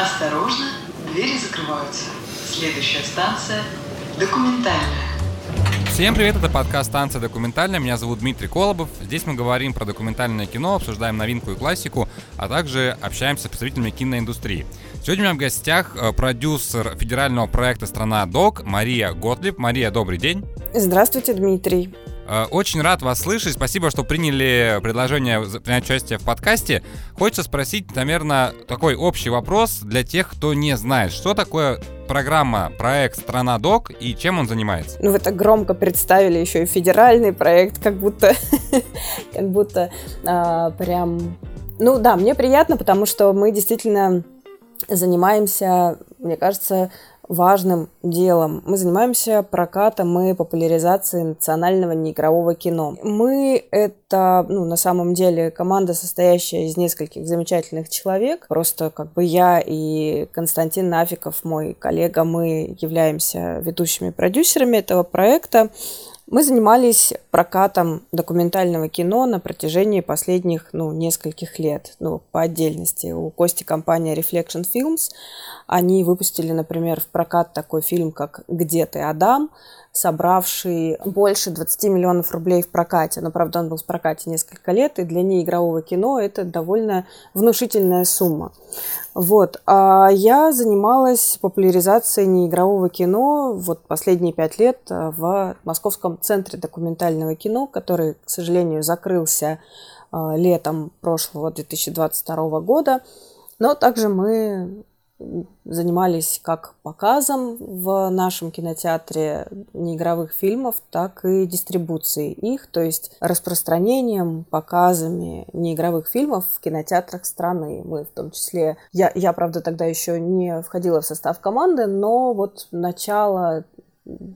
Осторожно, двери закрываются. Следующая станция – документальная. Всем привет, это подкаст «Станция документальная». Меня зовут Дмитрий Колобов. Здесь мы говорим про документальное кино, обсуждаем новинку и классику, а также общаемся с представителями киноиндустрии. Сегодня у меня в гостях э, продюсер федерального проекта «Страна Док» Мария Готлиб. Мария, добрый день. Здравствуйте, Дмитрий. Э, очень рад вас слышать. Спасибо, что приняли предложение принять участие в подкасте. Хочется спросить, наверное, такой общий вопрос для тех, кто не знает, что такое программа, проект «Страна Док» и чем он занимается? Ну, вы так громко представили еще и федеральный проект, как будто, как будто а, прям... Ну да, мне приятно, потому что мы действительно занимаемся, мне кажется, важным делом. Мы занимаемся прокатом и популяризацией национального неигрового кино. Мы — это, ну, на самом деле, команда, состоящая из нескольких замечательных человек. Просто как бы я и Константин Нафиков, мой коллега, мы являемся ведущими продюсерами этого проекта. Мы занимались прокатом документального кино на протяжении последних, ну, нескольких лет, ну, по отдельности. У Кости компания Reflection Films. Они выпустили, например, в прокат такой фильм, как «Где ты, Адам?», собравший больше 20 миллионов рублей в прокате. Но, правда, он был в прокате несколько лет, и для неигрового кино это довольно внушительная сумма. Вот. А я занималась популяризацией неигрового кино вот последние пять лет в Московском центре документального кино, который, к сожалению, закрылся а, летом прошлого 2022 года. Но также мы занимались как показом в нашем кинотеатре неигровых фильмов, так и дистрибуцией их, то есть распространением, показами неигровых фильмов в кинотеатрах страны. Мы в том числе... Я, я правда, тогда еще не входила в состав команды, но вот начало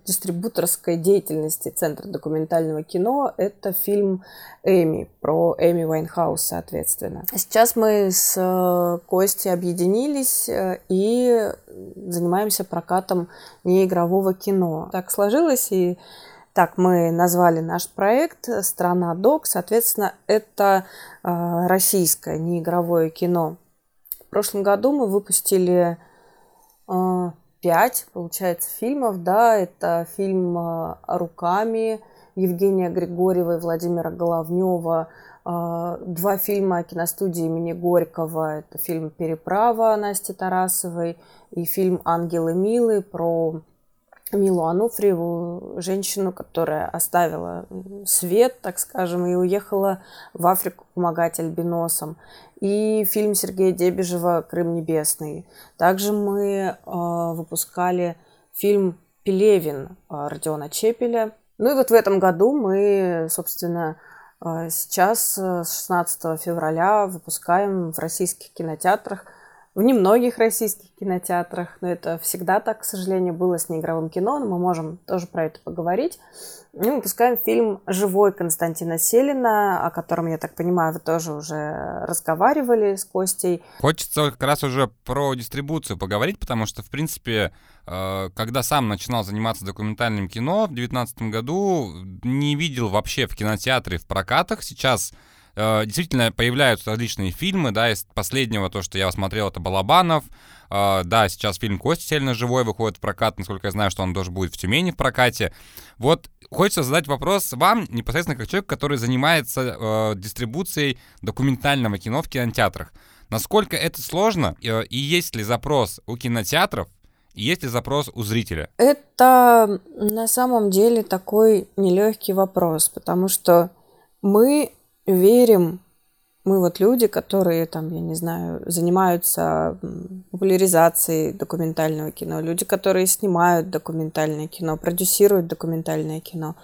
дистрибуторской деятельности Центра документального кино. Это фильм Эми, про Эми Вайнхаус, соответственно. Сейчас мы с э, Костей объединились э, и занимаемся прокатом неигрового кино. Так сложилось, и так мы назвали наш проект «Страна Док». Соответственно, это э, российское неигровое кино. В прошлом году мы выпустили пять, получается, фильмов, да, это фильм э, «Руками» Евгения Григорьева и Владимира Головнева, э, два фильма киностудии имени Горького, это фильм «Переправа» Насти Тарасовой и фильм «Ангелы Милы» про Милу Ануфриеву, женщину, которая оставила свет, так скажем, и уехала в Африку помогать альбиносам. И фильм Сергея Дебежева «Крым небесный». Также мы э, выпускали фильм «Пелевин» э, Родиона Чепеля. Ну и вот в этом году мы, собственно, э, сейчас с 16 февраля выпускаем в российских кинотеатрах в немногих российских кинотеатрах, но это всегда так, к сожалению, было с неигровым кино, но мы можем тоже про это поговорить. Мы выпускаем фильм «Живой» Константина Селина, о котором, я так понимаю, вы тоже уже разговаривали с Костей. Хочется как раз уже про дистрибуцию поговорить, потому что, в принципе, э, когда сам начинал заниматься документальным кино в 2019 году, не видел вообще в кинотеатре в прокатах. Сейчас Э, действительно появляются различные фильмы, да, из последнего, то, что я смотрел, это «Балабанов», э, да, сейчас фильм «Кости сильно живой» выходит в прокат, насколько я знаю, что он тоже будет в Тюмени в прокате. Вот хочется задать вопрос вам, непосредственно как человек, который занимается э, дистрибуцией документального кино в кинотеатрах. Насколько это сложно, э, и есть ли запрос у кинотеатров, есть ли запрос у зрителя? Это на самом деле такой нелегкий вопрос, потому что мы верим, мы вот люди, которые там, я не знаю, занимаются популяризацией документального кино, люди, которые снимают документальное кино, продюсируют документальное кино,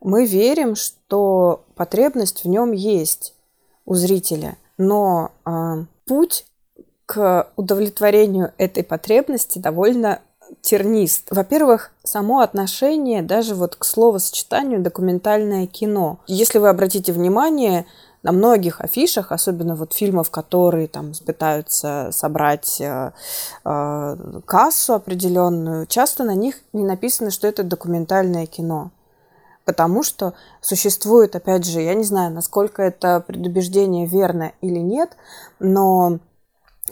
мы верим, что потребность в нем есть у зрителя, но э, путь к удовлетворению этой потребности довольно тернист. Во-первых, само отношение даже вот к словосочетанию документальное кино. Если вы обратите внимание, на многих афишах, особенно вот фильмов, которые там пытаются собрать э, э, кассу определенную, часто на них не написано, что это документальное кино. Потому что существует, опять же, я не знаю, насколько это предубеждение верно или нет, но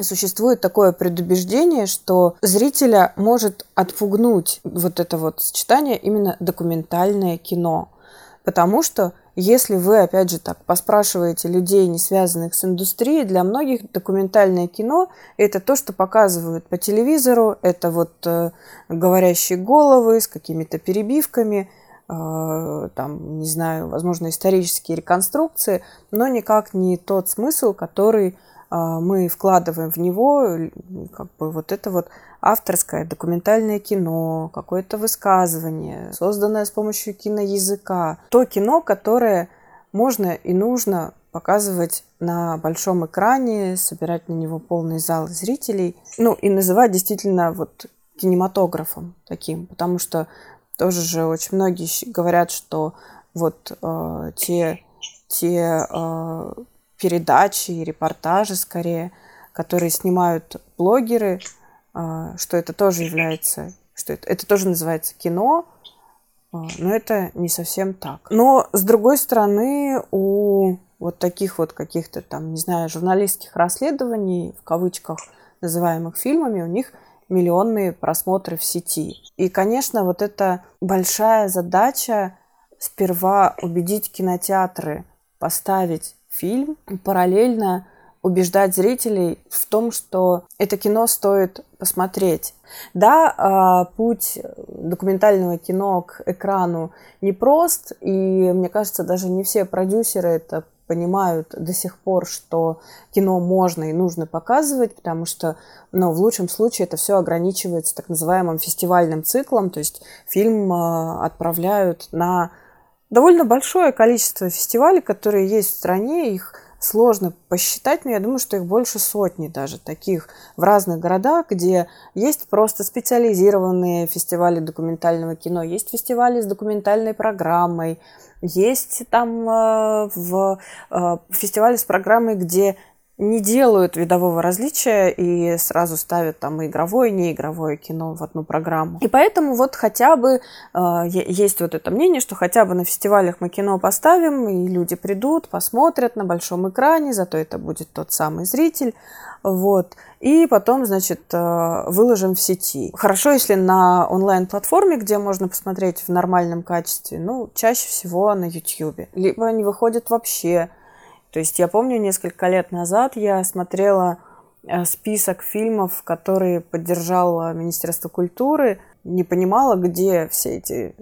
существует такое предубеждение, что зрителя может отпугнуть вот это вот сочетание именно документальное кино. Потому что если вы, опять же, так поспрашиваете людей, не связанных с индустрией, для многих документальное кино – это то, что показывают по телевизору, это вот э, говорящие головы с какими-то перебивками, э, там, не знаю, возможно, исторические реконструкции, но никак не тот смысл, который мы вкладываем в него, как бы вот это вот авторское документальное кино, какое-то высказывание, созданное с помощью киноязыка. То кино, которое можно и нужно показывать на большом экране, собирать на него полный зал зрителей, ну и называть действительно вот кинематографом таким, потому что тоже же очень многие говорят, что вот э, те, те э, передачи и репортажи скорее, которые снимают блогеры, а, что это тоже является, что это, это тоже называется кино, а, но это не совсем так. Но, с другой стороны, у вот таких вот каких-то там, не знаю, журналистских расследований, в кавычках, называемых фильмами, у них миллионные просмотры в сети. И, конечно, вот эта большая задача сперва убедить кинотеатры поставить фильм, параллельно убеждать зрителей в том, что это кино стоит посмотреть. Да, а, путь документального кино к экрану непрост, и мне кажется, даже не все продюсеры это понимают до сих пор, что кино можно и нужно показывать, потому что, ну, в лучшем случае это все ограничивается так называемым фестивальным циклом, то есть фильм а, отправляют на довольно большое количество фестивалей, которые есть в стране, их сложно посчитать, но я думаю, что их больше сотни даже таких в разных городах, где есть просто специализированные фестивали документального кино, есть фестивали с документальной программой, есть там э, в э, фестивали с программой, где не делают видового различия и сразу ставят там игровое, и неигровое кино в одну программу. И поэтому вот хотя бы э, есть вот это мнение, что хотя бы на фестивалях мы кино поставим, и люди придут, посмотрят на большом экране, зато это будет тот самый зритель. Вот. И потом, значит, э, выложим в сети. Хорошо, если на онлайн-платформе, где можно посмотреть в нормальном качестве, ну, чаще всего на YouTube. Либо они выходят вообще то есть я помню, несколько лет назад я смотрела э, список фильмов, которые поддержало Министерство культуры, не понимала, где все эти,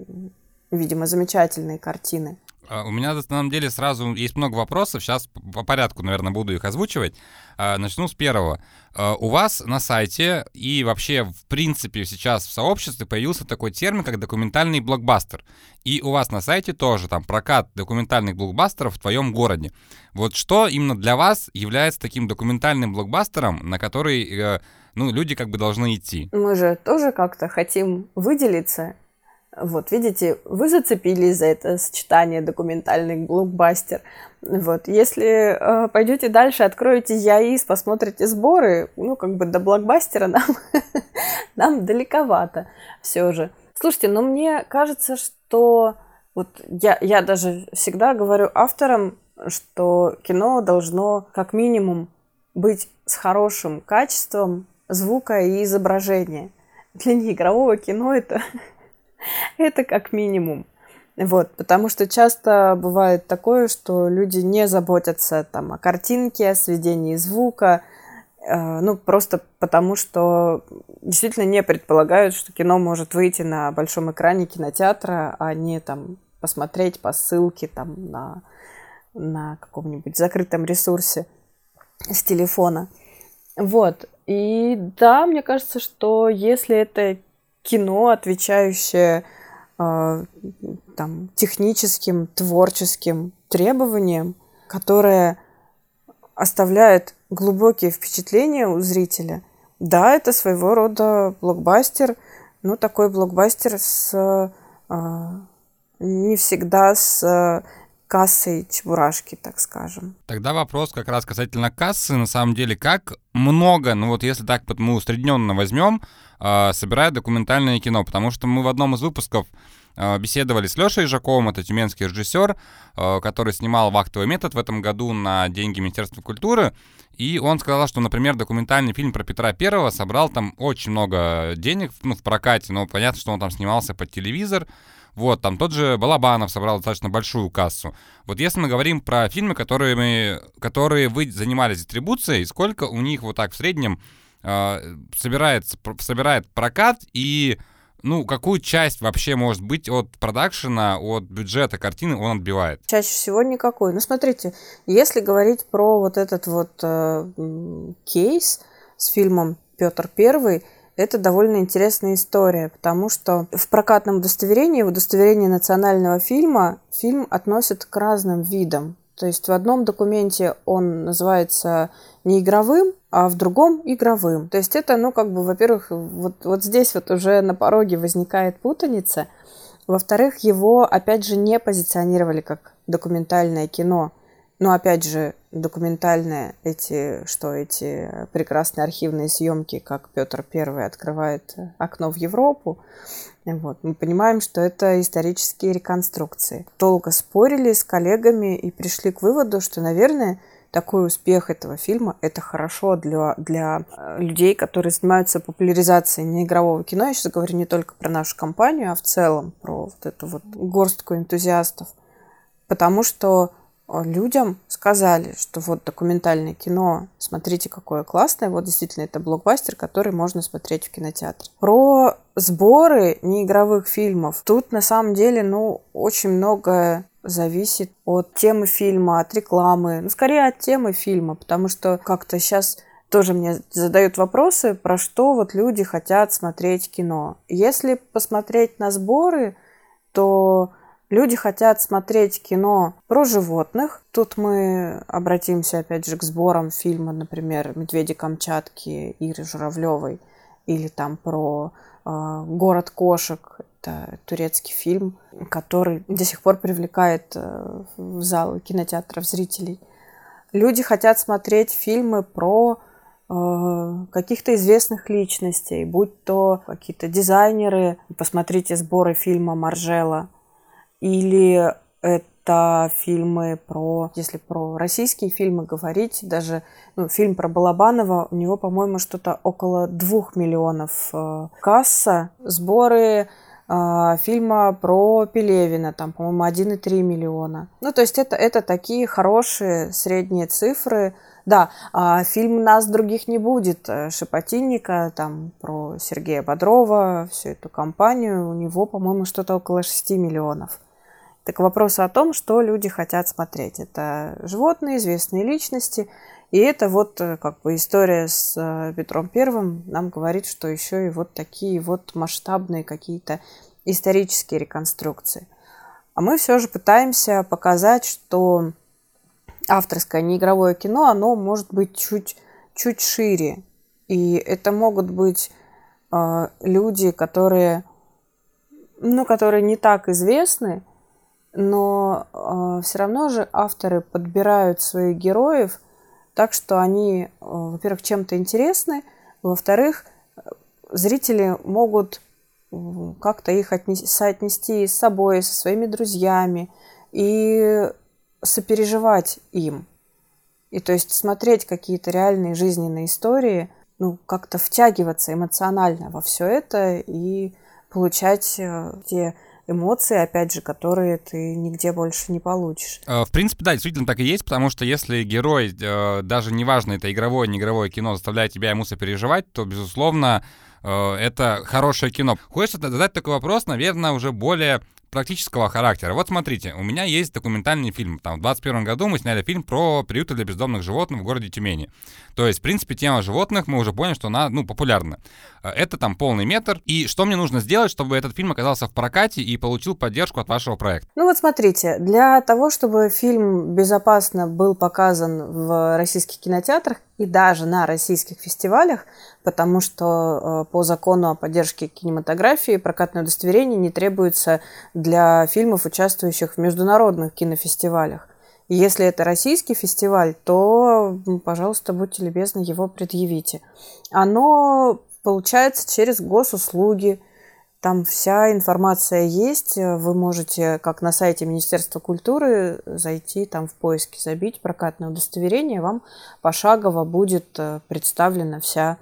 видимо, замечательные картины. А, у меня на самом деле сразу есть много вопросов. Сейчас по порядку, наверное, буду их озвучивать. А, начну с первого. А, у вас на сайте и вообще, в принципе, сейчас в сообществе появился такой термин, как документальный блокбастер. И у вас на сайте тоже там прокат документальных блокбастеров в твоем городе. Вот что именно для вас является таким документальным блокбастером, на который э, ну, люди как бы должны идти? Мы же тоже как-то хотим выделиться вот, видите, вы зацепились за это сочетание документальный блокбастер. Вот, если э, пойдете дальше, откроете ЯИС, посмотрите сборы, ну, как бы до блокбастера нам, нам далековато все же. Слушайте, но мне кажется, что вот я, я даже всегда говорю авторам, что кино должно как минимум быть с хорошим качеством звука и изображения. Для неигрового кино это Это как минимум. Вот, потому что часто бывает такое, что люди не заботятся там о картинке, о сведении звука, э, ну, просто потому что действительно не предполагают, что кино может выйти на большом экране кинотеатра, а не там посмотреть по ссылке там на, на каком-нибудь закрытом ресурсе с телефона. Вот. И да, мне кажется, что если это кино, отвечающее э, там, техническим, творческим требованиям, которое оставляет глубокие впечатления у зрителя. Да, это своего рода блокбастер, ну такой блокбастер с э, не всегда с кассой чебурашки, так скажем. Тогда вопрос как раз касательно кассы, на самом деле, как много, ну вот если так мы усредненно возьмем, э, собирает документальное кино, потому что мы в одном из выпусков э, беседовали с Лешей Жаковым, это тюменский режиссер, э, который снимал «Вахтовый метод» в этом году на деньги Министерства культуры. И он сказал, что, например, документальный фильм про Петра Первого собрал там очень много денег ну, в прокате, но понятно, что он там снимался под телевизор. Вот, там тот же Балабанов собрал достаточно большую кассу. Вот если мы говорим про фильмы, которые, мы, которые вы занимались дистрибуцией, сколько у них вот так в среднем э, собирается, собирает прокат и ну, какую часть вообще может быть от продакшена, от бюджета картины он отбивает? Чаще всего никакой. Ну, смотрите, если говорить про вот этот вот э, кейс с фильмом Петр Первый, это довольно интересная история, потому что в прокатном удостоверении, в удостоверении национального фильма, фильм относят к разным видам. То есть в одном документе он называется не игровым, а в другом игровым. То есть это, ну, как бы, во-первых, вот, вот здесь вот уже на пороге возникает путаница. Во-вторых, его, опять же, не позиционировали как документальное кино. Но опять же, документальные эти, что эти прекрасные архивные съемки, как Петр Первый открывает окно в Европу, вот, мы понимаем, что это исторические реконструкции. Долго спорили с коллегами и пришли к выводу, что, наверное, такой успех этого фильма – это хорошо для, для э, людей, которые занимаются популяризацией неигрового кино. Я сейчас говорю не только про нашу компанию, а в целом про вот эту вот горстку энтузиастов. Потому что людям сказали, что вот документальное кино, смотрите, какое классное, вот действительно это блокбастер, который можно смотреть в кинотеатре. Про сборы неигровых фильмов. Тут на самом деле, ну, очень многое зависит от темы фильма, от рекламы, ну, скорее от темы фильма, потому что как-то сейчас тоже мне задают вопросы, про что вот люди хотят смотреть кино. Если посмотреть на сборы, то Люди хотят смотреть кино про животных. Тут мы обратимся опять же к сборам фильма, например, «Медведи Камчатки» Иры Журавлевой или там про э, «Город кошек». Это турецкий фильм, который до сих пор привлекает э, в залы кинотеатров зрителей. Люди хотят смотреть фильмы про э, каких-то известных личностей, будь то какие-то дизайнеры. Посмотрите сборы фильма Маржела или это фильмы про, если про российские фильмы говорить, даже ну, фильм про Балабанова, у него, по-моему, что-то около двух миллионов э, касса, сборы э, фильма про Пелевина, там, по-моему, 1,3 миллиона. Ну, то есть это, это такие хорошие средние цифры, да, а фильм «Нас других не будет» э, Шепотинника, там про Сергея Бодрова, всю эту компанию, у него, по-моему, что-то около 6 миллионов. Так вопрос о том, что люди хотят смотреть. Это животные, известные личности. И это вот э, как бы история с э, Петром Первым нам говорит, что еще и вот такие вот масштабные какие-то исторические реконструкции. А мы все же пытаемся показать, что авторское неигровое кино, оно может быть чуть, чуть шире. И это могут быть э, люди, которые, ну, которые не так известны, но э, все равно же авторы подбирают своих героев так, что они, э, во-первых, чем-то интересны, во-вторых, зрители могут э, как-то их отнести, соотнести с собой, со своими друзьями и сопереживать им. И то есть смотреть какие-то реальные жизненные истории, ну, как-то втягиваться эмоционально во все это и получать э, те эмоции, опять же, которые ты нигде больше не получишь. Э, в принципе, да, действительно так и есть, потому что если герой, э, даже неважно, это игровое, не игровое кино, заставляет тебя ему сопереживать, то, безусловно, э, это хорошее кино. Хочется задать такой вопрос, наверное, уже более практического характера. Вот смотрите, у меня есть документальный фильм. Там, в 2021 году мы сняли фильм про приюты для бездомных животных в городе Тюмени. То есть, в принципе, тема животных, мы уже поняли, что она, ну, популярна. Э, это там полный метр. И что мне нужно сделать, чтобы этот фильм оказался в прокате и получил поддержку от вашего проекта? Ну вот смотрите, для того, чтобы фильм безопасно был показан в российских кинотеатрах и даже на российских фестивалях, потому что э, по закону о поддержке кинематографии прокатное удостоверение не требуется для фильмов, участвующих в международных кинофестивалях. Если это российский фестиваль, то, пожалуйста, будьте любезны, его предъявите. Оно получается через госуслуги. Там вся информация есть. Вы можете, как на сайте Министерства культуры, зайти там в поиске, забить прокатное удостоверение. Вам пошагово будет э, представлена вся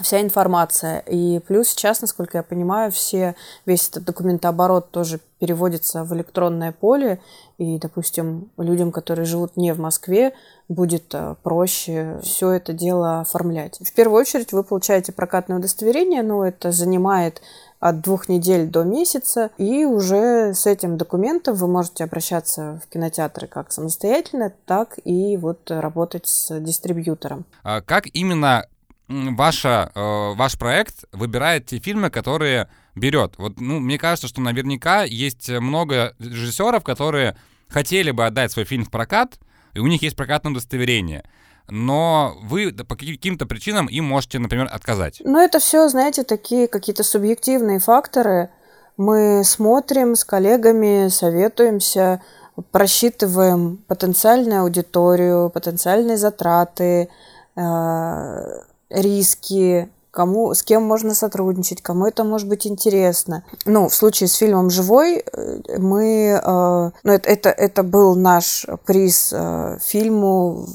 вся информация. И плюс сейчас, насколько я понимаю, все, весь этот документооборот тоже переводится в электронное поле. И, допустим, людям, которые живут не в Москве, будет э, проще все это дело оформлять. В первую очередь вы получаете прокатное удостоверение, но это занимает от двух недель до месяца, и уже с этим документом вы можете обращаться в кинотеатры как самостоятельно, так и вот работать с дистрибьютором. А как именно ваша, э, ваш проект выбирает те фильмы, которые берет? Вот, ну, мне кажется, что наверняка есть много режиссеров, которые хотели бы отдать свой фильм в прокат, и у них есть прокатное удостоверение но вы по каким-то причинам им можете, например, отказать. Ну, это все, знаете, такие какие-то субъективные факторы. Мы смотрим с коллегами, советуемся, просчитываем потенциальную аудиторию, потенциальные затраты, э, риски, кому, с кем можно сотрудничать, кому это может быть интересно. Ну, в случае с фильмом «Живой» э, мы... Э, ну, это, это, это был наш приз э, фильму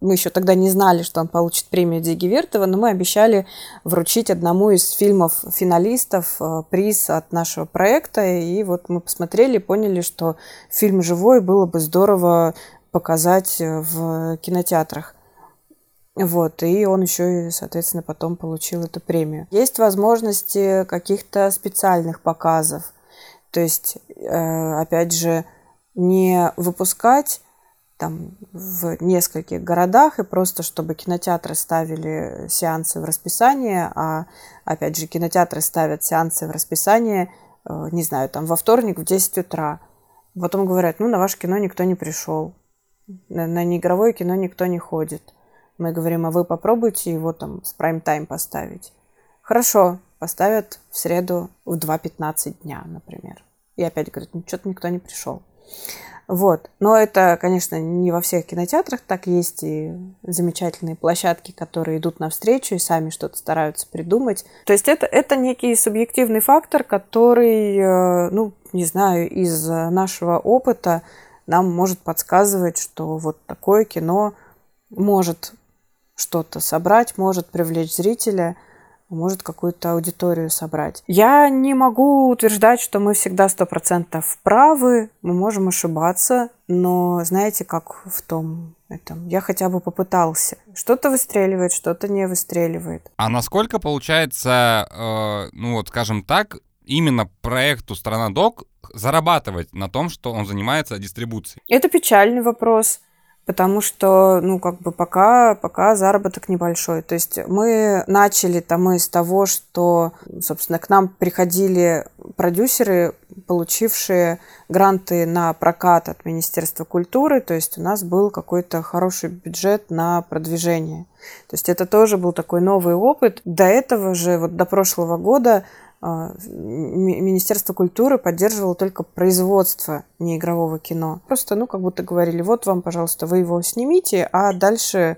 мы еще тогда не знали, что он получит премию Диги Вертова, но мы обещали вручить одному из фильмов финалистов приз от нашего проекта. И вот мы посмотрели и поняли, что фильм «Живой» было бы здорово показать в кинотеатрах. Вот, и он еще и, соответственно, потом получил эту премию. Есть возможности каких-то специальных показов. То есть, э, опять же, не выпускать там в нескольких городах и просто чтобы кинотеатры ставили сеансы в расписание, а опять же кинотеатры ставят сеансы в расписание, э, не знаю, там во вторник в 10 утра. Потом говорят, ну на ваше кино никто не пришел, на, на неигровое кино никто не ходит. Мы говорим, а вы попробуйте его там с прайм-тайм поставить. Хорошо, поставят в среду в 2.15 дня, например. И опять говорят, ну что-то никто не пришел. Вот. Но это, конечно, не во всех кинотеатрах так есть и замечательные площадки, которые идут навстречу и сами что-то стараются придумать. То есть это, это некий субъективный фактор, который, э, ну, не знаю, из нашего опыта нам может подсказывать, что вот такое кино может что-то собрать, может привлечь зрителя, может какую-то аудиторию собрать. Я не могу утверждать, что мы всегда сто процентов правы, мы можем ошибаться, но знаете, как в том этом, я хотя бы попытался. Что-то выстреливает, что-то не выстреливает. А насколько получается, э, ну вот скажем так, именно проекту «Страна Док» зарабатывать на том, что он занимается дистрибуцией? Это печальный вопрос потому что, ну, как бы пока, пока заработок небольшой. То есть мы начали там из того, что, собственно, к нам приходили продюсеры, получившие гранты на прокат от Министерства культуры, то есть у нас был какой-то хороший бюджет на продвижение. То есть это тоже был такой новый опыт. До этого же, вот до прошлого года Министерство культуры поддерживало только производство неигрового кино. Просто, ну, как будто говорили, вот вам, пожалуйста, вы его снимите, а дальше,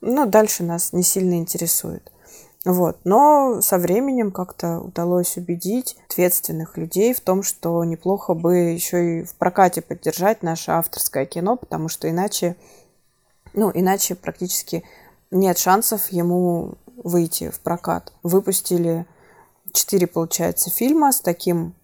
ну, дальше нас не сильно интересует. Вот. Но со временем как-то удалось убедить ответственных людей в том, что неплохо бы еще и в прокате поддержать наше авторское кино, потому что иначе, ну, иначе практически нет шансов ему выйти в прокат. Выпустили четыре, получается, фильма с таким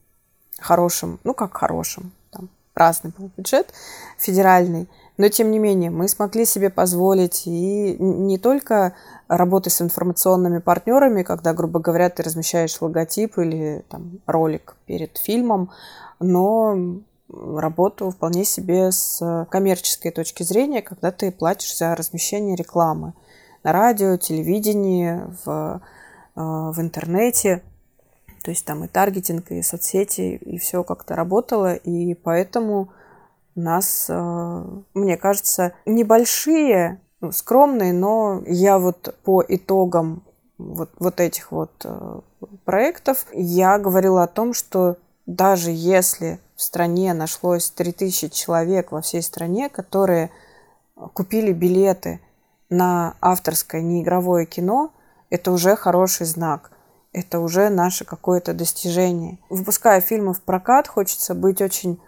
хорошим, ну как хорошим, там разный был бюджет федеральный, но тем не менее мы смогли себе позволить и не только работы с информационными партнерами, когда, грубо говоря, ты размещаешь логотип или там, ролик перед фильмом, но работу вполне себе с коммерческой точки зрения, когда ты платишь за размещение рекламы на радио, телевидении, в, э, в интернете. То есть там и таргетинг, и соцсети, и все как-то работало. И поэтому у нас, э, мне кажется, небольшие, ну, скромные, но я вот по итогам вот, вот этих вот э, проектов, я говорила о том, что даже если в стране нашлось 3000 человек во всей стране, которые купили билеты на авторское неигровое кино, это уже хороший знак. Это уже наше какое-то достижение. Выпуская фильмы в прокат, хочется быть очень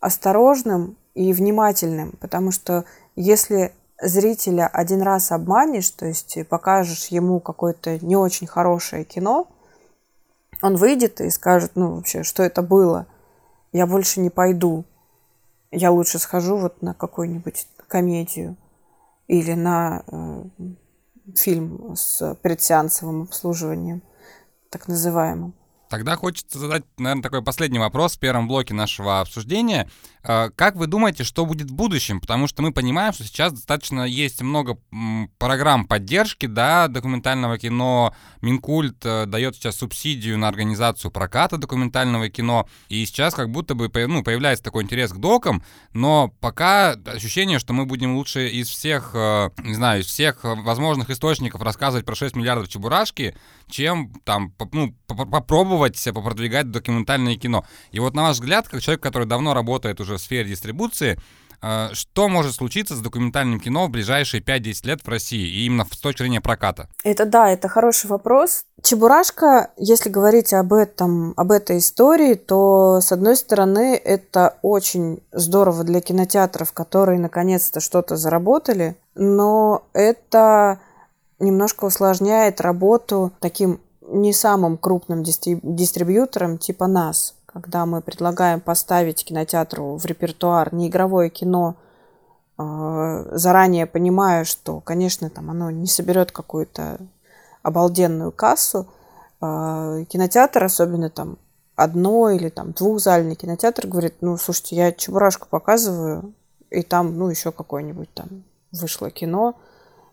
осторожным и внимательным, потому что если зрителя один раз обманешь, то есть покажешь ему какое-то не очень хорошее кино, он выйдет и скажет, ну вообще, что это было, я больше не пойду, я лучше схожу вот на какую-нибудь комедию или на э, фильм с предсеансовым обслуживанием, так называемым. Тогда хочется задать, наверное, такой последний вопрос в первом блоке нашего обсуждения. А, как вы думаете, что будет в будущем? Потому что мы понимаем, что сейчас достаточно есть много программ поддержки, да, документального кино. Минкульт э, дает сейчас субсидию на организацию проката документального кино. И сейчас как будто бы ну, появляется такой интерес к докам, но пока ощущение, что мы будем лучше из всех, э, не знаю, из всех возможных источников рассказывать про 6 миллиардов чебурашки, чем там, ну, попробовать попродвигать документальное кино. И вот на ваш взгляд, как человек, который давно работает уже в сфере дистрибуции, э, что может случиться с документальным кино в ближайшие 5-10 лет в России, и именно с точки зрения проката? Это да, это хороший вопрос. Чебурашка, если говорить об этом, об этой истории, то, с одной стороны, это очень здорово для кинотеатров, которые наконец-то что-то заработали, но это немножко усложняет работу таким не самым крупным дистрибьютором типа нас, когда мы предлагаем поставить кинотеатру в репертуар неигровое кино, а, заранее понимая, что, конечно, там оно не соберет какую-то обалденную кассу, а, кинотеатр, особенно там одно или там двухзальный кинотеатр, говорит, ну, слушайте, я Чебурашку показываю, и там, ну, еще какое-нибудь там вышло кино,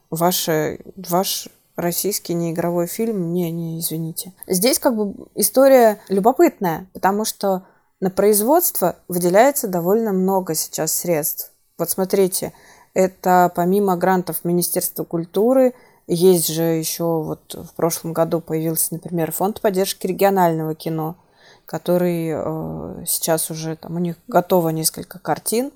ваше, ваш российский неигровой фильм. Не, не, извините. Здесь как бы история любопытная, потому что на производство выделяется довольно много сейчас средств. Вот смотрите, это помимо грантов Министерства культуры, есть же еще вот в прошлом году появился, например, фонд поддержки регионального кино, который э, сейчас уже там у них готово несколько картин,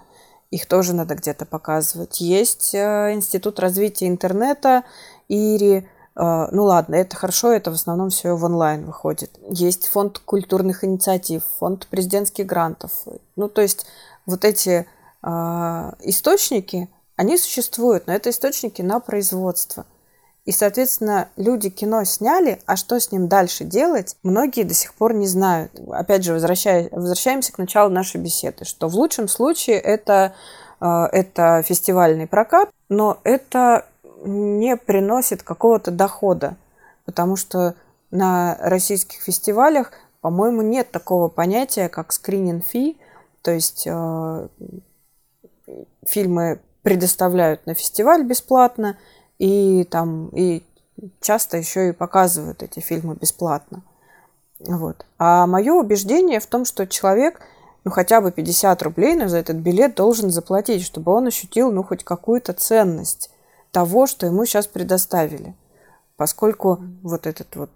их тоже надо где-то показывать. Есть э, Институт развития интернета, ИРИ, ну ладно, это хорошо, это в основном все в онлайн выходит. Есть фонд культурных инициатив, фонд президентских грантов. Ну, то есть вот эти э, источники, они существуют, но это источники на производство. И, соответственно, люди кино сняли, а что с ним дальше делать, многие до сих пор не знают. Опять же, возвращаясь, возвращаемся к началу нашей беседы, что в лучшем случае это, э, это фестивальный прокат, но это не приносит какого-то дохода, потому что на российских фестивалях, по-моему, нет такого понятия, как скрининг фи, то есть э, фильмы предоставляют на фестиваль бесплатно, и там и часто еще и показывают эти фильмы бесплатно. Вот. А мое убеждение в том, что человек ну, хотя бы 50 рублей за этот билет должен заплатить, чтобы он ощутил ну, хоть какую-то ценность того, что ему сейчас предоставили. Поскольку вот этот вот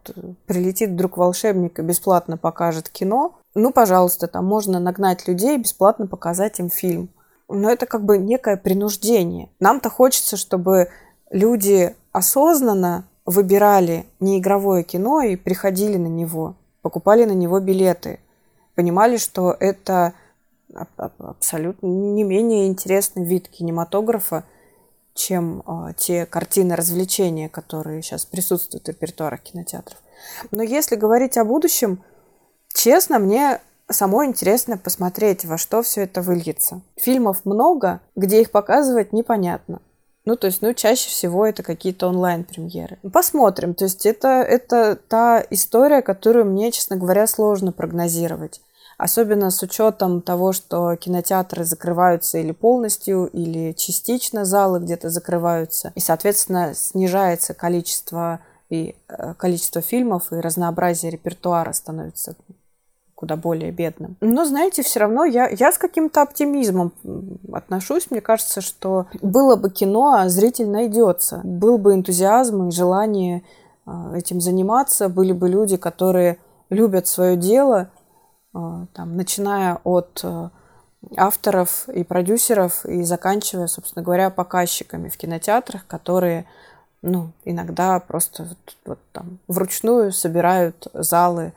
прилетит вдруг волшебник и бесплатно покажет кино, ну, пожалуйста, там можно нагнать людей, бесплатно показать им фильм. Но это как бы некое принуждение. Нам-то хочется, чтобы люди осознанно выбирали неигровое кино и приходили на него, покупали на него билеты, понимали, что это абсолютно не менее интересный вид кинематографа, чем э, те картины развлечения, которые сейчас присутствуют в репертуарах кинотеатров. Но если говорить о будущем, честно, мне самой интересно посмотреть, во что все это выльется. Фильмов много, где их показывать непонятно. Ну, то есть, ну, чаще всего это какие-то онлайн-премьеры. Посмотрим. То есть, это, это та история, которую мне, честно говоря, сложно прогнозировать. Особенно с учетом того, что кинотеатры закрываются или полностью, или частично залы где-то закрываются. И, соответственно, снижается количество и э, количество фильмов, и разнообразие репертуара становится куда более бедным. Но, знаете, все равно я, я с каким-то оптимизмом отношусь. Мне кажется, что было бы кино, а зритель найдется. Был бы энтузиазм и желание а, этим заниматься. Были бы люди, которые любят свое дело, там, начиная от а, авторов и продюсеров и заканчивая, собственно говоря, показчиками в кинотеатрах, которые ну, иногда просто вот, вот там вручную собирают залы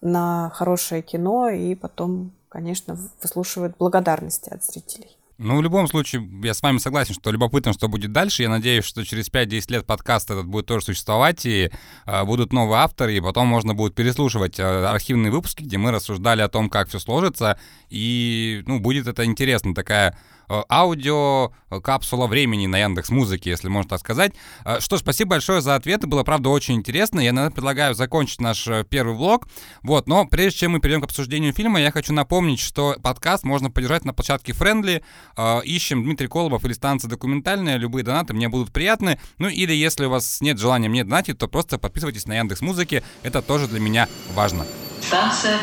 на хорошее кино и потом, конечно, выслушивают благодарности от зрителей. Ну, в любом случае, я с вами согласен, что любопытно, что будет дальше. Я надеюсь, что через 5-10 лет подкаст этот будет тоже существовать, и э, будут новые авторы, и потом можно будет переслушивать э, архивные выпуски, где мы рассуждали о том, как все сложится, и, ну, будет это интересно, такая аудио э, капсула времени на Яндекс Музыке, если можно так сказать. Э, что ж, спасибо большое за ответы, было, правда, очень интересно. Я, наверное, предлагаю закончить наш первый влог. Вот, но прежде чем мы перейдем к обсуждению фильма, я хочу напомнить, что подкаст можно поддержать на площадке Friendly. Ищем Дмитрий Колобов или станция документальная. Любые донаты мне будут приятны. Ну или если у вас нет желания мне донатить, то просто подписывайтесь на Яндекс Музыке. Это тоже для меня важно. Станция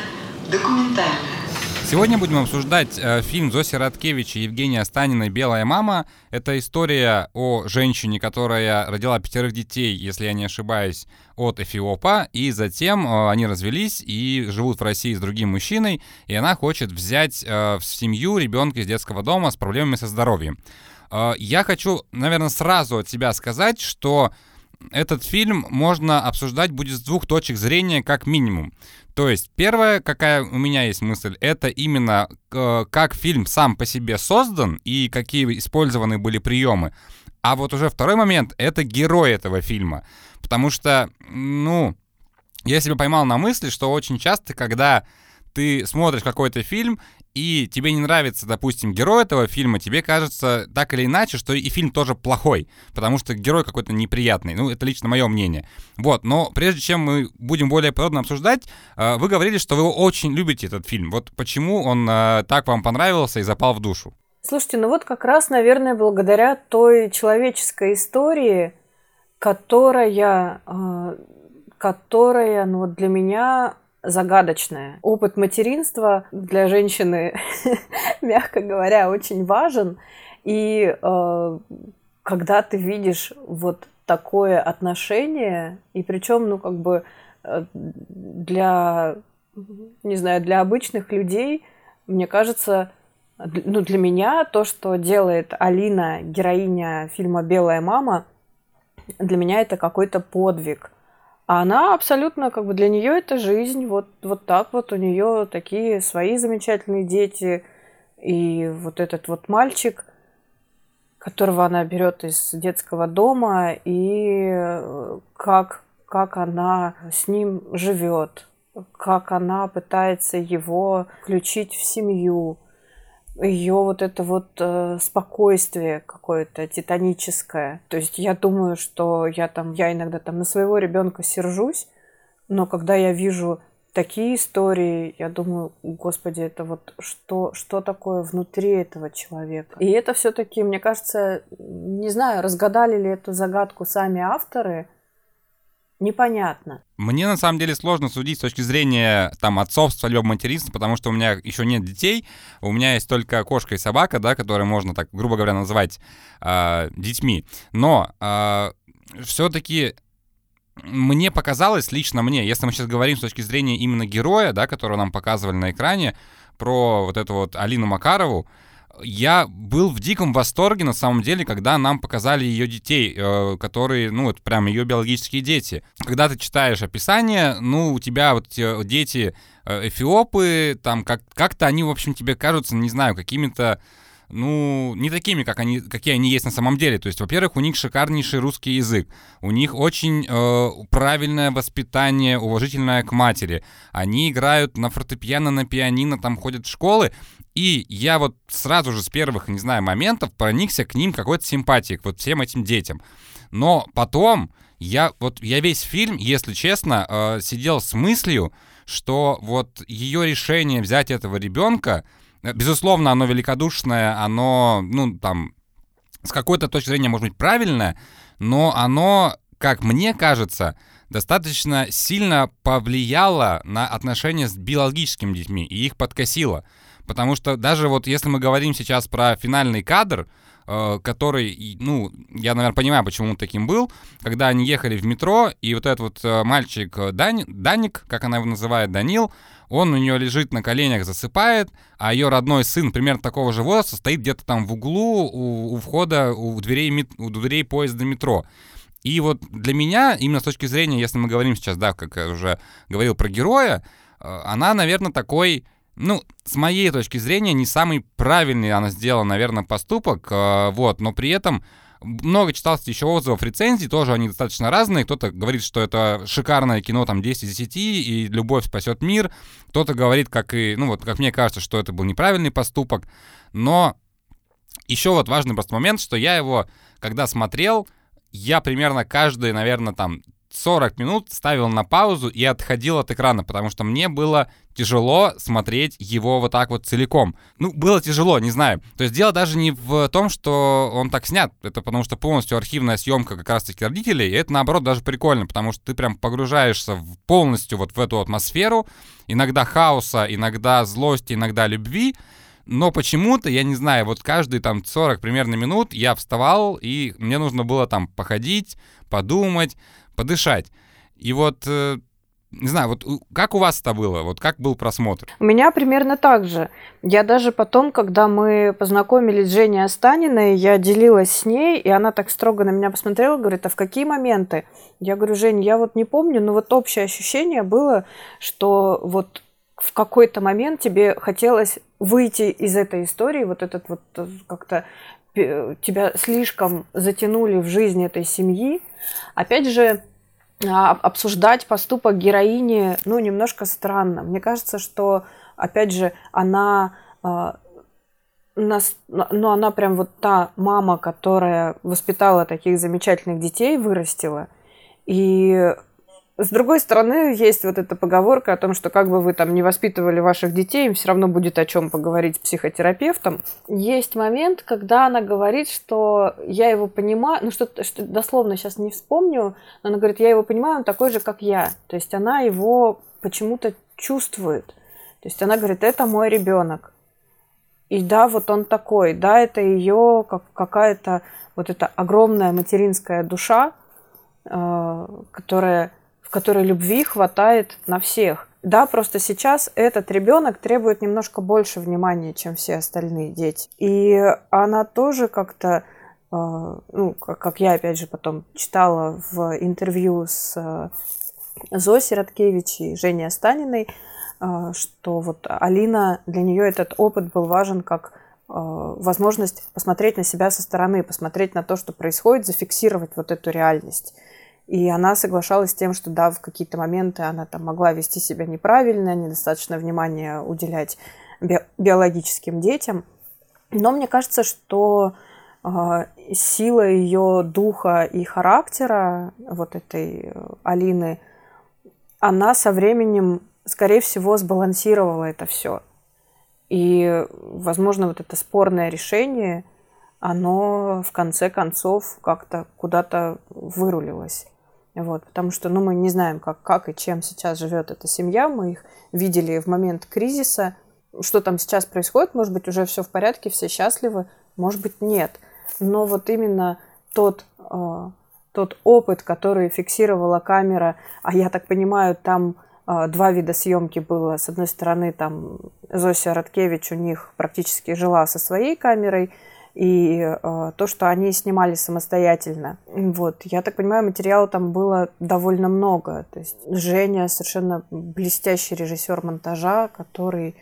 документальная. Сегодня будем обсуждать э, фильм Зоси Радкевич и Евгения Станиной «Белая мама». Это история о женщине, которая родила пятерых детей, если я не ошибаюсь, от Эфиопа, и затем э, они развелись и живут в России с другим мужчиной, и она хочет взять э, в семью ребенка из детского дома с проблемами со здоровьем. Э, я хочу, наверное, сразу от себя сказать, что этот фильм можно обсуждать будет с двух точек зрения как минимум. То есть, первая, какая у меня есть мысль, это именно э, как фильм сам по себе создан и какие использованы были приемы. А вот уже второй момент — это герой этого фильма. Потому что, ну, я себя поймал на мысли, что очень часто, когда ты смотришь какой-то фильм, и тебе не нравится, допустим, герой этого фильма, тебе кажется так или иначе, что и фильм тоже плохой, потому что герой какой-то неприятный. Ну, это лично мое мнение. Вот, но прежде чем мы будем более подробно обсуждать, э, вы говорили, что вы очень любите этот фильм. Вот почему он э, так вам понравился и запал в душу? Слушайте, ну вот как раз, наверное, благодаря той человеческой истории, которая, э, которая ну, вот для меня загадочное. Опыт материнства для женщины, мягко говоря, очень важен. И э, когда ты видишь вот такое отношение, и причем, ну, как бы э, для, не знаю, для обычных людей, мне кажется, ну, для меня то, что делает Алина, героиня фильма «Белая мама», для меня это какой-то подвиг – а она абсолютно, как бы для нее это жизнь, вот, вот так вот, у нее такие свои замечательные дети, и вот этот вот мальчик, которого она берет из детского дома, и э, как, как она с ним живет, как она пытается его включить в семью, ее вот это вот э, спокойствие какое-то титаническое. То есть я думаю, что я там, я иногда там на своего ребенка сержусь, но когда я вижу такие истории, я думаю, господи, это вот что, что такое внутри этого человека. И это все-таки, мне кажется, не знаю, разгадали ли эту загадку сами авторы, непонятно. Мне на самом деле сложно судить с точки зрения там отцовства либо материнства, потому что у меня еще нет детей, у меня есть только кошка и собака, да, которые можно так, грубо говоря, называть э, детьми. Но э, все-таки мне показалось, лично мне, если мы сейчас говорим с точки зрения именно героя, да, которого нам показывали на экране, про вот эту вот Алину Макарову, я был в диком восторге, на самом деле, когда нам показали ее детей, э, которые, ну, вот прям ее биологические дети. Когда ты читаешь описание, ну, у тебя вот дети э, эфиопы, там как- как-то они, в общем, тебе кажутся, не знаю, какими-то ну, не такими, как они, какие они есть на самом деле. То есть, во-первых, у них шикарнейший русский язык, у них очень э, правильное воспитание, уважительное к матери. Они играют на фортепиано, на пианино, там ходят в школы, и я вот сразу же с первых, не знаю, моментов проникся к ним какой-то симпатией, к вот всем этим детям. Но потом я вот я весь фильм, если честно, э, сидел с мыслью, что вот ее решение взять этого ребенка, э, безусловно, оно великодушное, оно, ну, там, с какой-то точки зрения, может быть, правильное, но оно, как мне кажется, достаточно сильно повлияло на отношения с биологическими детьми и их подкосило. Потому что даже вот если мы говорим сейчас про финальный кадр, э, который, ну, я, наверное, понимаю, почему он таким был, когда они ехали в метро, и вот этот вот э, мальчик э, Дани, Даник, как она его называет, Данил, он у нее лежит на коленях, засыпает, а ее родной сын, примерно такого же возраста, стоит где-то там в углу у, у входа, у дверей, у дверей поезда метро. И вот для меня, именно с точки зрения, если мы говорим сейчас, да, как я уже говорил про героя, она, наверное, такой, ну, с моей точки зрения, не самый правильный она сделала, наверное, поступок, э, вот, но при этом много читалось еще отзывов, рецензий, тоже они достаточно разные. Кто-то говорит, что это шикарное кино, там, 10 из 10, и любовь спасет мир. Кто-то говорит, как и, ну вот, как мне кажется, что это был неправильный поступок. Но еще вот важный просто момент, что я его, когда смотрел, я примерно каждый, наверное, там 40 минут ставил на паузу и отходил от экрана, потому что мне было тяжело смотреть его вот так вот целиком. Ну, было тяжело, не знаю. То есть дело даже не в том, что он так снят, это потому что полностью архивная съемка как раз-таки родителей, и это, наоборот, даже прикольно, потому что ты прям погружаешься в, полностью вот в эту атмосферу, иногда хаоса, иногда злости, иногда любви, но почему-то, я не знаю, вот каждые там 40 примерно минут я вставал, и мне нужно было там походить, подумать, подышать. И вот, э, не знаю, вот как у вас это было? Вот как был просмотр? У меня примерно так же. Я даже потом, когда мы познакомились с Женей Останиной, я делилась с ней, и она так строго на меня посмотрела, говорит, а в какие моменты? Я говорю, Жень, я вот не помню, но вот общее ощущение было, что вот в какой-то момент тебе хотелось выйти из этой истории, вот этот вот э, как-то тебя слишком затянули в жизнь этой семьи. Опять же, а, обсуждать поступок героини, ну, немножко странно. Мне кажется, что, опять же, она а, нас, ну, она прям вот та мама, которая воспитала таких замечательных детей, вырастила. И с другой стороны, есть вот эта поговорка о том, что как бы вы там не воспитывали ваших детей, им все равно будет о чем поговорить с психотерапевтом. Есть момент, когда она говорит, что я его понимаю, ну что, что дословно сейчас не вспомню, но она говорит, я его понимаю, он такой же, как я. То есть она его почему-то чувствует. То есть она говорит, это мой ребенок. И да, вот он такой, да, это ее как, какая-то вот эта огромная материнская душа, э, которая в которой любви хватает на всех. Да, просто сейчас этот ребенок требует немножко больше внимания, чем все остальные дети. И она тоже как-то, э, ну, как я опять же потом читала в интервью с э, Зоей Сироткевич и Женей Останиной, э, что вот Алина, для нее этот опыт был важен как возможность посмотреть на себя со стороны, посмотреть на то, что происходит, зафиксировать вот эту реальность. И она соглашалась с тем, что да, в какие-то моменты она там могла вести себя неправильно, недостаточно внимания уделять би- биологическим детям. Но мне кажется, что э, сила ее духа и характера, вот этой э, Алины, она со временем, скорее всего, сбалансировала это все. И, возможно, вот это спорное решение, оно в конце концов как-то куда-то вырулилось. Вот, потому что ну, мы не знаем, как, как и чем сейчас живет эта семья. Мы их видели в момент кризиса. Что там сейчас происходит? Может быть, уже все в порядке, все счастливы, может быть, нет. Но вот именно тот, э, тот опыт, который фиксировала камера, а я так понимаю, там э, два вида съемки было. С одной стороны, там Зося Радкевич у них практически жила со своей камерой, и э, то, что они снимали самостоятельно. Вот, я так понимаю, материала там было довольно много. То есть Женя совершенно блестящий режиссер монтажа, который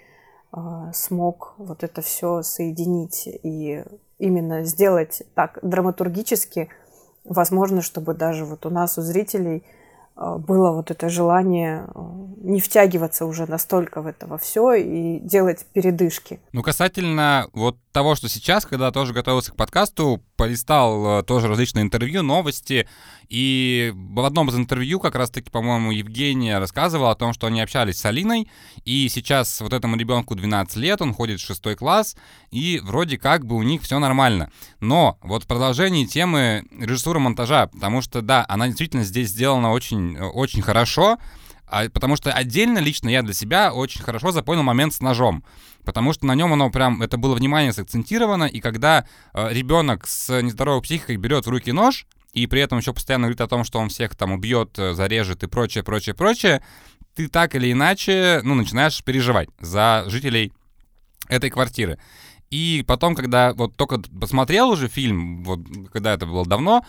э, смог вот это все соединить и именно сделать так драматургически, возможно, чтобы даже вот у нас, у зрителей, а, было вот это желание а, не втягиваться уже настолько в это во все и делать передышки. Ну, касательно вот того, что сейчас, когда тоже готовился к подкасту, полистал э, тоже различные интервью, новости, и в одном из интервью как раз-таки, по-моему, Евгения рассказывала о том, что они общались с Алиной, и сейчас вот этому ребенку 12 лет, он ходит в шестой класс, и вроде как бы у них все нормально. Но вот в продолжении темы режиссуры монтажа, потому что, да, она действительно здесь сделана очень, очень хорошо, а, потому что отдельно лично я для себя очень хорошо запомнил момент с ножом. Потому что на нем оно прям, это было внимание сакцентировано, и когда э, ребенок с нездоровой психикой берет в руки нож, и при этом еще постоянно говорит о том, что он всех там убьет, э, зарежет и прочее, прочее, прочее, ты так или иначе, ну, начинаешь переживать за жителей этой квартиры. И потом, когда вот только посмотрел уже фильм, вот когда это было давно,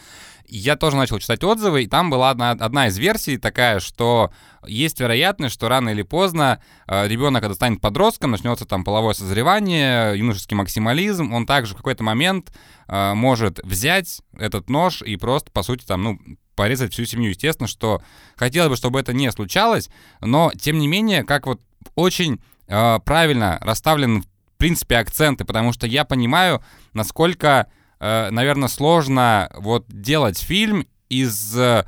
я тоже начал читать отзывы, и там была одна, одна из версий такая, что есть вероятность, что рано или поздно э, ребенок, когда станет подростком, начнется там половое созревание, юношеский максимализм, он также в какой-то момент э, может взять этот нож и просто, по сути, там, ну, порезать всю семью. Естественно, что хотелось бы, чтобы это не случалось, но, тем не менее, как вот очень э, правильно расставлены, в принципе, акценты, потому что я понимаю, насколько э, наверное, сложно вот делать фильм из э,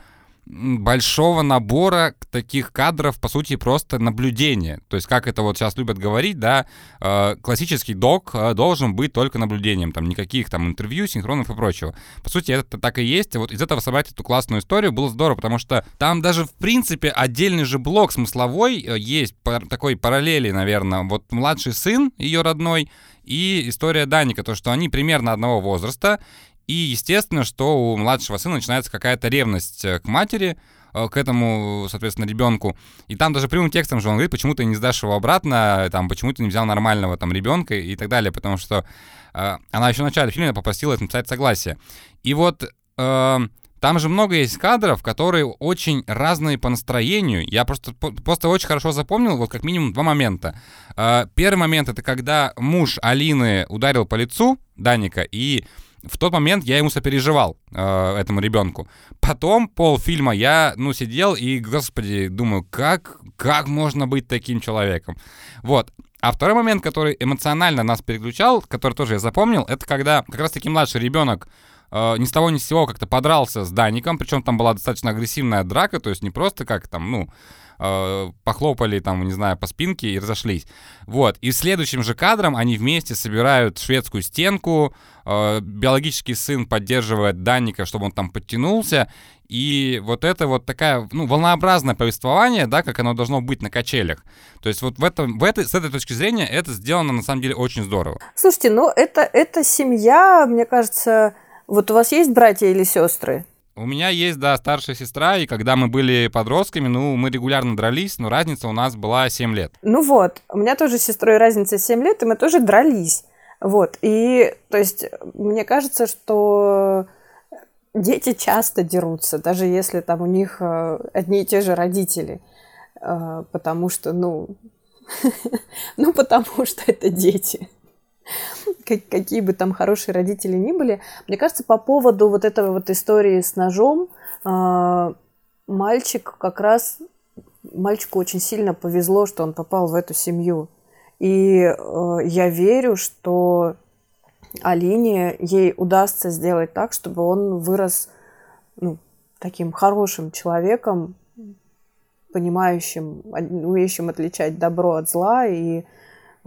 большого набора таких кадров, по сути, просто наблюдения. То есть, как это вот сейчас любят говорить, да, э, классический док э, должен быть только наблюдением, там, никаких там интервью, синхронов и прочего. По сути, это так и есть. вот из этого собрать эту классную историю было здорово, потому что там даже, в принципе, отдельный же блок смысловой э, есть, такой параллели, наверное. Вот младший сын ее родной, и история Даника, то, что они примерно одного возраста, и естественно, что у младшего сына начинается какая-то ревность э, к матери, э, к этому, соответственно, ребенку. И там даже прямым текстом же он говорит, почему ты не сдашь его обратно, там, почему ты не взял нормального там ребенка и так далее, потому что э, она еще в начале фильма попросила написать согласие. И вот э, там же много есть кадров, которые очень разные по настроению. Я просто, просто очень хорошо запомнил, вот как минимум два момента. А, первый момент — это когда муж Алины ударил по лицу Даника, и в тот момент я ему сопереживал, э, этому ребенку. Потом полфильма я, ну, сидел и, господи, думаю, как, как можно быть таким человеком? Вот. А второй момент, который эмоционально нас переключал, который тоже я запомнил, это когда как раз-таки младший ребенок э, ни с того ни с сего как-то подрался с Даником, причем там была достаточно агрессивная драка, то есть не просто как там, ну, э, похлопали там, не знаю, по спинке и разошлись. Вот. И следующим же кадром они вместе собирают шведскую стенку, э, биологический сын поддерживает Данника, чтобы он там подтянулся, и вот это вот такая, ну, волнообразное повествование, да, как оно должно быть на качелях. То есть вот в этом, в этой, с этой точки зрения это сделано на самом деле очень здорово. Слушайте, ну это, это семья, мне кажется, вот у вас есть братья или сестры? У меня есть, да, старшая сестра, и когда мы были подростками, ну, мы регулярно дрались, но разница у нас была 7 лет. Ну вот, у меня тоже с сестрой разница 7 лет, и мы тоже дрались. Вот, и, то есть, мне кажется, что дети часто дерутся, даже если там у них э, одни и те же родители, э, потому что, ну, ну, потому что это дети какие бы там хорошие родители ни были. Мне кажется, по поводу вот этого вот истории с ножом, а, мальчик как раз, мальчику очень сильно повезло, что он попал в эту семью. И э, я верю, что Алине, ей удастся сделать так, чтобы он вырос ну, таким хорошим человеком, понимающим, умеющим отличать добро от зла и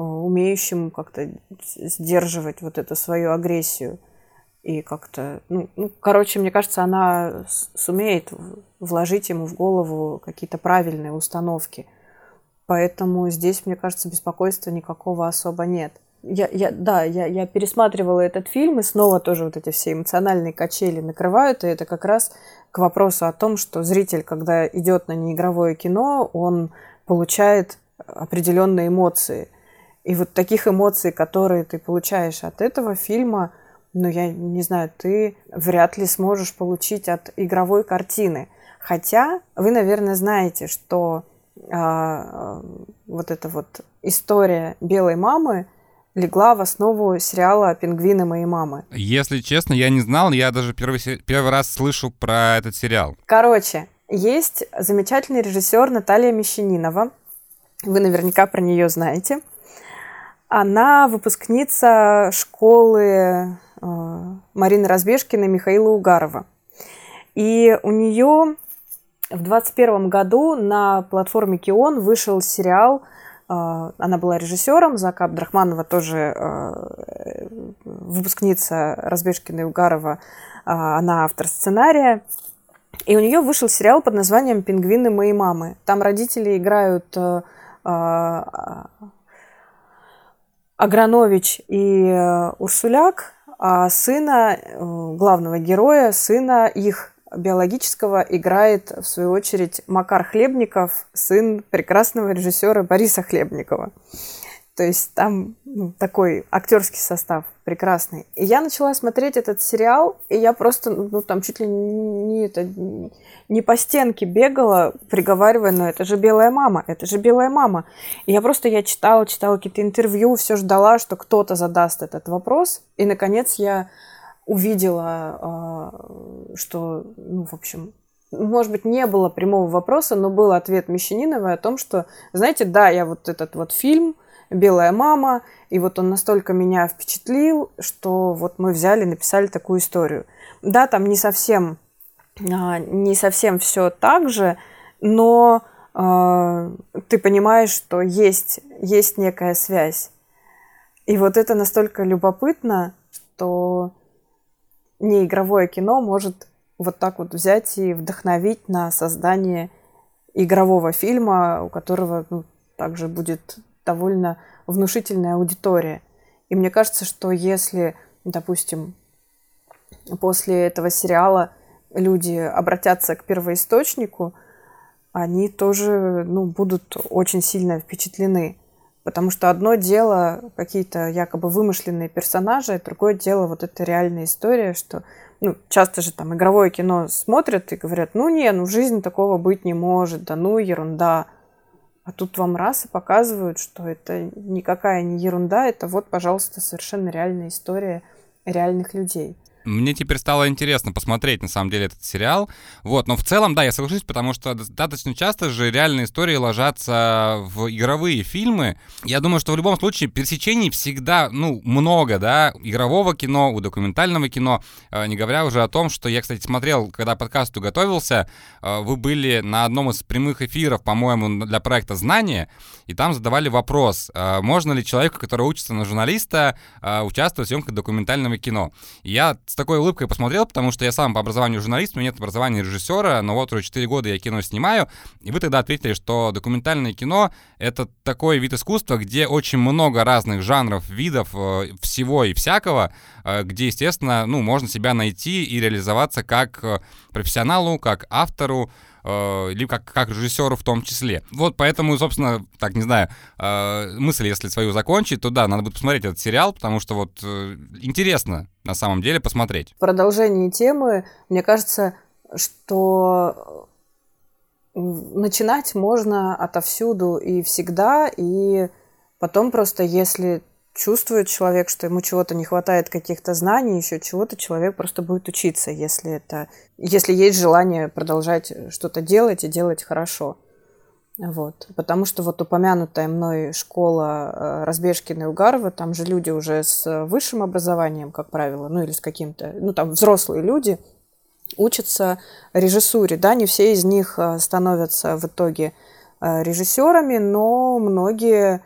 Э, умеющим как-то сдерживать вот эту свою агрессию. И как-то, ну, ну, короче, мне кажется, она сумеет вложить ему в голову какие-то правильные установки. Поэтому здесь, мне кажется, беспокойства никакого особо нет. Я, я, да, я, я пересматривала этот фильм, и снова тоже вот эти все эмоциональные качели накрывают, и это как раз к вопросу о том, что зритель, когда идет на неигровое кино, он получает определенные эмоции – и вот таких эмоций, которые ты получаешь от этого фильма, ну, я не знаю, ты вряд ли сможешь получить от игровой картины. Хотя вы, наверное, знаете, что а, вот эта вот история белой мамы легла в основу сериала «Пингвины моей мамы». Если честно, я не знал, я даже первый, первый раз слышу про этот сериал. Короче, есть замечательный режиссер Наталья Мещанинова. Вы наверняка про нее знаете. Она выпускница школы э, Марины Разбежкиной Михаила Угарова. И у нее в 2021 году на платформе Кион вышел сериал э, она была режиссером, Зака Абдрахманова тоже э, выпускница Разбежкина и Угарова, она автор сценария. И у нее вышел сериал под названием «Пингвины моей мамы». Там родители играют Агранович и э, Урсуляк, а сына, э, главного героя, сына их биологического играет, в свою очередь, Макар Хлебников, сын прекрасного режиссера Бориса Хлебникова. То есть там ну, такой актерский состав прекрасный. И я начала смотреть этот сериал, и я просто, ну, там чуть ли не, это, не по стенке бегала, приговаривая, ну, это же белая мама, это же белая мама. И я просто, я читала, читала какие-то интервью, все ждала, что кто-то задаст этот вопрос. И, наконец, я увидела, а, что, ну, в общем, может быть, не было прямого вопроса, но был ответ Мещаниновой о том, что, знаете, да, я вот этот вот фильм «Белая мама», и вот он настолько меня впечатлил, что вот мы взяли, написали такую историю. Да, там не совсем, а, не совсем все так же, но э, ты понимаешь, что есть, есть некая связь. И вот это настолько любопытно, что неигровое кино может вот так вот взять и вдохновить на создание игрового фильма, у которого ну, также будет довольно внушительная аудитория. И мне кажется, что если, допустим, после этого сериала люди обратятся к первоисточнику, они тоже ну, будут очень сильно впечатлены. Потому что одно дело какие-то якобы вымышленные персонажи, другое дело вот эта реальная история, что ну, часто же там игровое кино смотрят и говорят, ну не, ну в жизни такого быть не может, да ну ерунда. А тут вам раз и показывают, что это никакая не ерунда, это вот, пожалуйста, совершенно реальная история реальных людей. Мне теперь стало интересно посмотреть, на самом деле, этот сериал. Вот, но в целом, да, я соглашусь, потому что достаточно часто же реальные истории ложатся в игровые фильмы. Я думаю, что в любом случае пересечений всегда, ну, много, да, игрового кино, у документального кино, э, не говоря уже о том, что я, кстати, смотрел, когда подкасту готовился, э, вы были на одном из прямых эфиров, по-моему, для проекта «Знание», и там задавали вопрос, э, можно ли человеку, который учится на журналиста, участвовать в съемках документального кино. И я с такой улыбкой посмотрел, потому что я сам по образованию журналист, у меня нет образования режиссера, но вот уже 4 года я кино снимаю, и вы тогда ответили, что документальное кино — это такой вид искусства, где очень много разных жанров, видов э, всего и всякого, э, где, естественно, ну, можно себя найти и реализоваться как э, профессионалу, как автору, э, либо как, как режиссеру в том числе. Вот поэтому, собственно, так, не знаю, э, мысль, если свою закончить, то да, надо будет посмотреть этот сериал, потому что вот э, интересно на самом деле посмотреть. В продолжении темы, мне кажется, что начинать можно отовсюду и всегда, и потом просто, если чувствует человек, что ему чего-то не хватает, каких-то знаний, еще чего-то, человек просто будет учиться, если это, если есть желание продолжать что-то делать и делать хорошо. Вот. Потому что вот упомянутая мной школа э, Разбежкина и Угарова, там же люди уже с высшим образованием, как правило, ну или с каким-то, ну там взрослые люди, учатся режиссуре, да, не все из них э, становятся в итоге э, режиссерами, но многие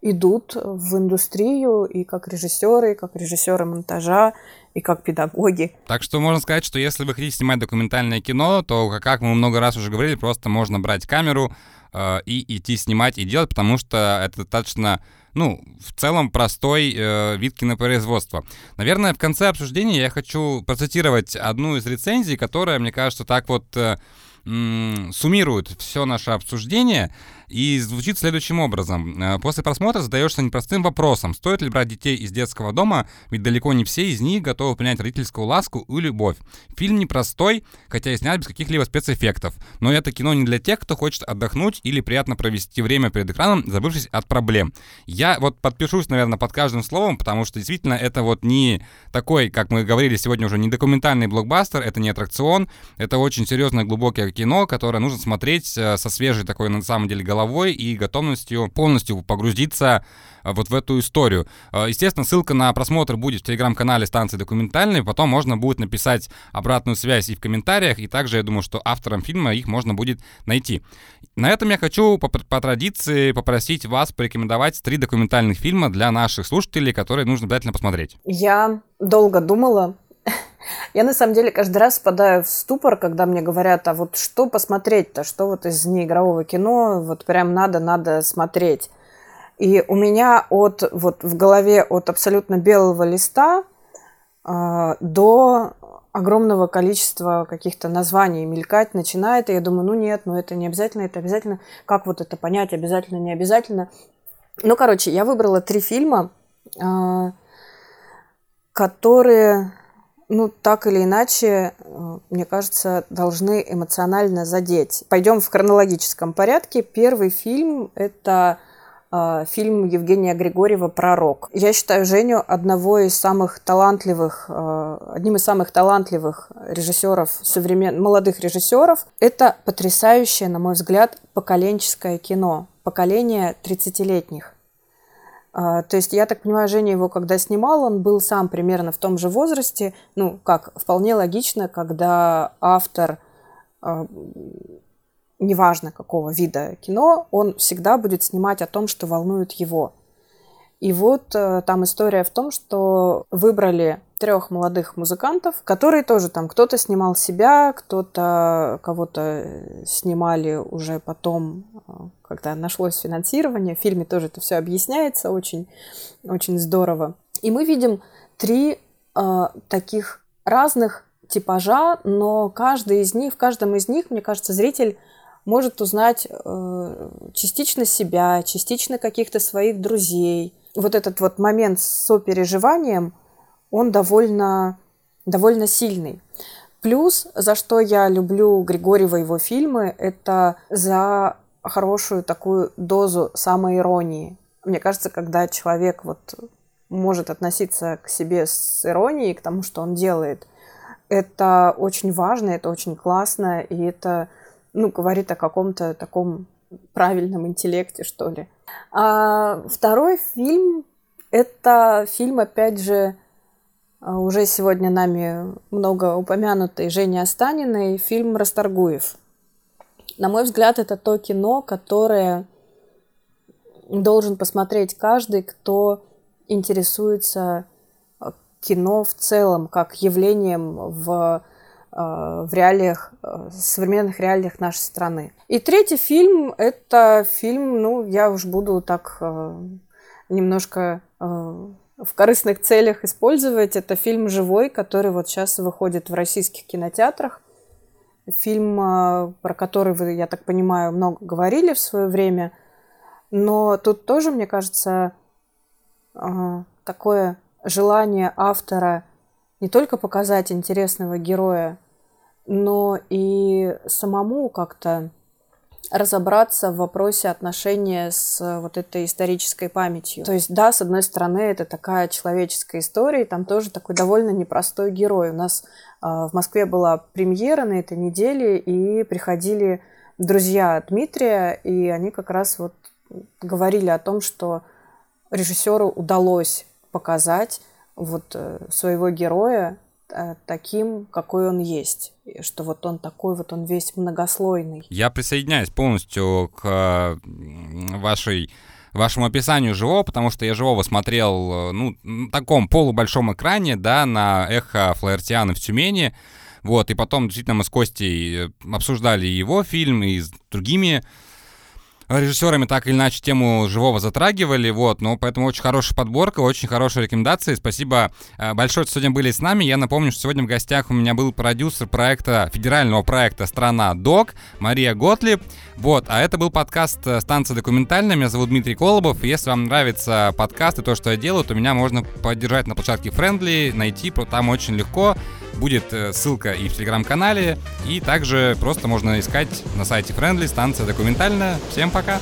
идут в индустрию и как режиссеры, и как режиссеры монтажа, и как педагоги. Так что можно сказать, что если вы хотите снимать документальное кино, то, как мы много раз уже говорили, просто можно брать камеру э, и идти снимать и делать, потому что это достаточно ну, в целом простой э, вид кинопроизводства. Наверное, в конце обсуждения я хочу процитировать одну из рецензий, которая, мне кажется, так вот э, суммирует все наше обсуждение. И звучит следующим образом. Э, после просмотра задаешься непростым вопросом, стоит ли брать детей из детского дома, ведь далеко не все из них готовы принять родительскую ласку и любовь. Фильм непростой, хотя и снят без каких-либо спецэффектов. Но это кино не для тех, кто хочет отдохнуть или приятно провести время перед экраном, забывшись от проблем. Я вот подпишусь, наверное, под каждым словом, потому что действительно это вот не такой, как мы говорили сегодня уже, не документальный блокбастер, это не аттракцион, это очень серьезное глубокое кино, которое нужно смотреть э, со свежей такой, на самом деле, головой головой и готовностью полностью погрузиться э, вот в эту историю. Э, естественно, ссылка на просмотр будет в телеграм-канале станции документальной, потом можно будет написать обратную связь и в комментариях, и также я думаю, что авторам фильма их можно будет найти. На этом я хочу по, по традиции попросить вас порекомендовать три документальных фильма для наших слушателей, которые нужно обязательно посмотреть. Я долго думала, я на самом деле каждый раз впадаю в ступор, когда мне говорят, а вот что посмотреть-то, что вот из неигрового кино вот прям надо, надо смотреть. И у меня от, вот в голове от абсолютно белого листа э, до огромного количества каких-то названий мелькать начинает, и я думаю, ну нет, ну это не обязательно, это обязательно, как вот это понять, обязательно, не обязательно. Ну, короче, я выбрала три фильма, а, которые, ну, так или иначе, э, мне кажется, должны эмоционально задеть. Пойдем в хронологическом порядке. Первый фильм – это а, фильм Евгения Григорьева «Пророк». Я считаю Женю одного из самых талантливых, а, одним из самых талантливых режиссеров, современ... молодых режиссеров. Это потрясающее, на мой взгляд, поколенческое кино, поколение 30-летних. А, то есть, я так понимаю, Женя его, когда снимал, он был сам примерно в том же возрасте. Ну, как, вполне логично, когда автор неважно какого вида кино, он всегда будет снимать о том, что волнует его. И вот э, там история в том, что выбрали трех молодых музыкантов, которые тоже там кто-то снимал себя, кто-то кого-то снимали уже потом, э, когда нашлось финансирование. В фильме тоже это все объясняется очень, очень здорово. И мы видим три э, таких разных типажа, но каждый из них, в каждом из них, мне кажется, зритель может узнать э, частично себя, частично каких-то своих друзей. Вот этот вот момент с сопереживанием, он довольно, довольно сильный. Плюс, за что я люблю Григорьева его фильмы, это за хорошую такую дозу самоиронии. Мне кажется, когда человек вот может относиться к себе с иронией, к тому, что он делает, это очень важно, это очень классно, и это ну, говорит о каком-то таком правильном интеллекте, что ли. А второй фильм — это фильм, опять же, уже сегодня нами много упомянутый Женя Останиной, фильм «Расторгуев». На мой взгляд, это то кино, которое должен посмотреть каждый, кто интересуется а, кино в целом, как явлением в Э, в реалиях, в современных реалиях нашей страны. И третий фильм – это фильм, ну, я уж буду так немножко в корыстных целях использовать. Это фильм «Живой», который вот сейчас выходит в российских кинотеатрах. Фильм, про который вы, я так понимаю, много говорили в свое время. Но тут тоже, мне кажется, такое желание автора не только показать интересного героя, но и самому как-то разобраться в вопросе отношения с вот этой исторической памятью. То есть, да, с одной стороны, это такая человеческая история, и там тоже такой довольно непростой герой. У нас э, в Москве была премьера на этой неделе, и приходили друзья Дмитрия, и они как раз вот говорили о том, что режиссеру удалось показать вот э, своего героя э, таким, какой он есть. Что вот он такой, вот он весь многослойный. Я присоединяюсь полностью к вашей вашему описанию живого, потому что я живого смотрел, э, ну, на таком полубольшом экране, да, на эхо Флаертиана в Тюмени. Вот, и потом действительно мы с Костей обсуждали его фильм и с другими режиссерами так или иначе тему живого затрагивали, вот, но поэтому очень хорошая подборка, очень хорошие рекомендации. Спасибо э, большое, что сегодня были с нами. Я напомню, что сегодня в гостях у меня был продюсер проекта, федерального проекта «Страна Док» Мария Готлиб. Вот, а это был подкаст э, «Станция документальная». Меня зовут Дмитрий Колобов. Если вам нравится подкаст и то, что я делаю, то меня можно поддержать на площадке Friendly, найти, там очень легко. Будет э, ссылка и в телеграм-канале, и также просто можно искать на сайте Friendly станция документальная. Всем пока! пока-пока.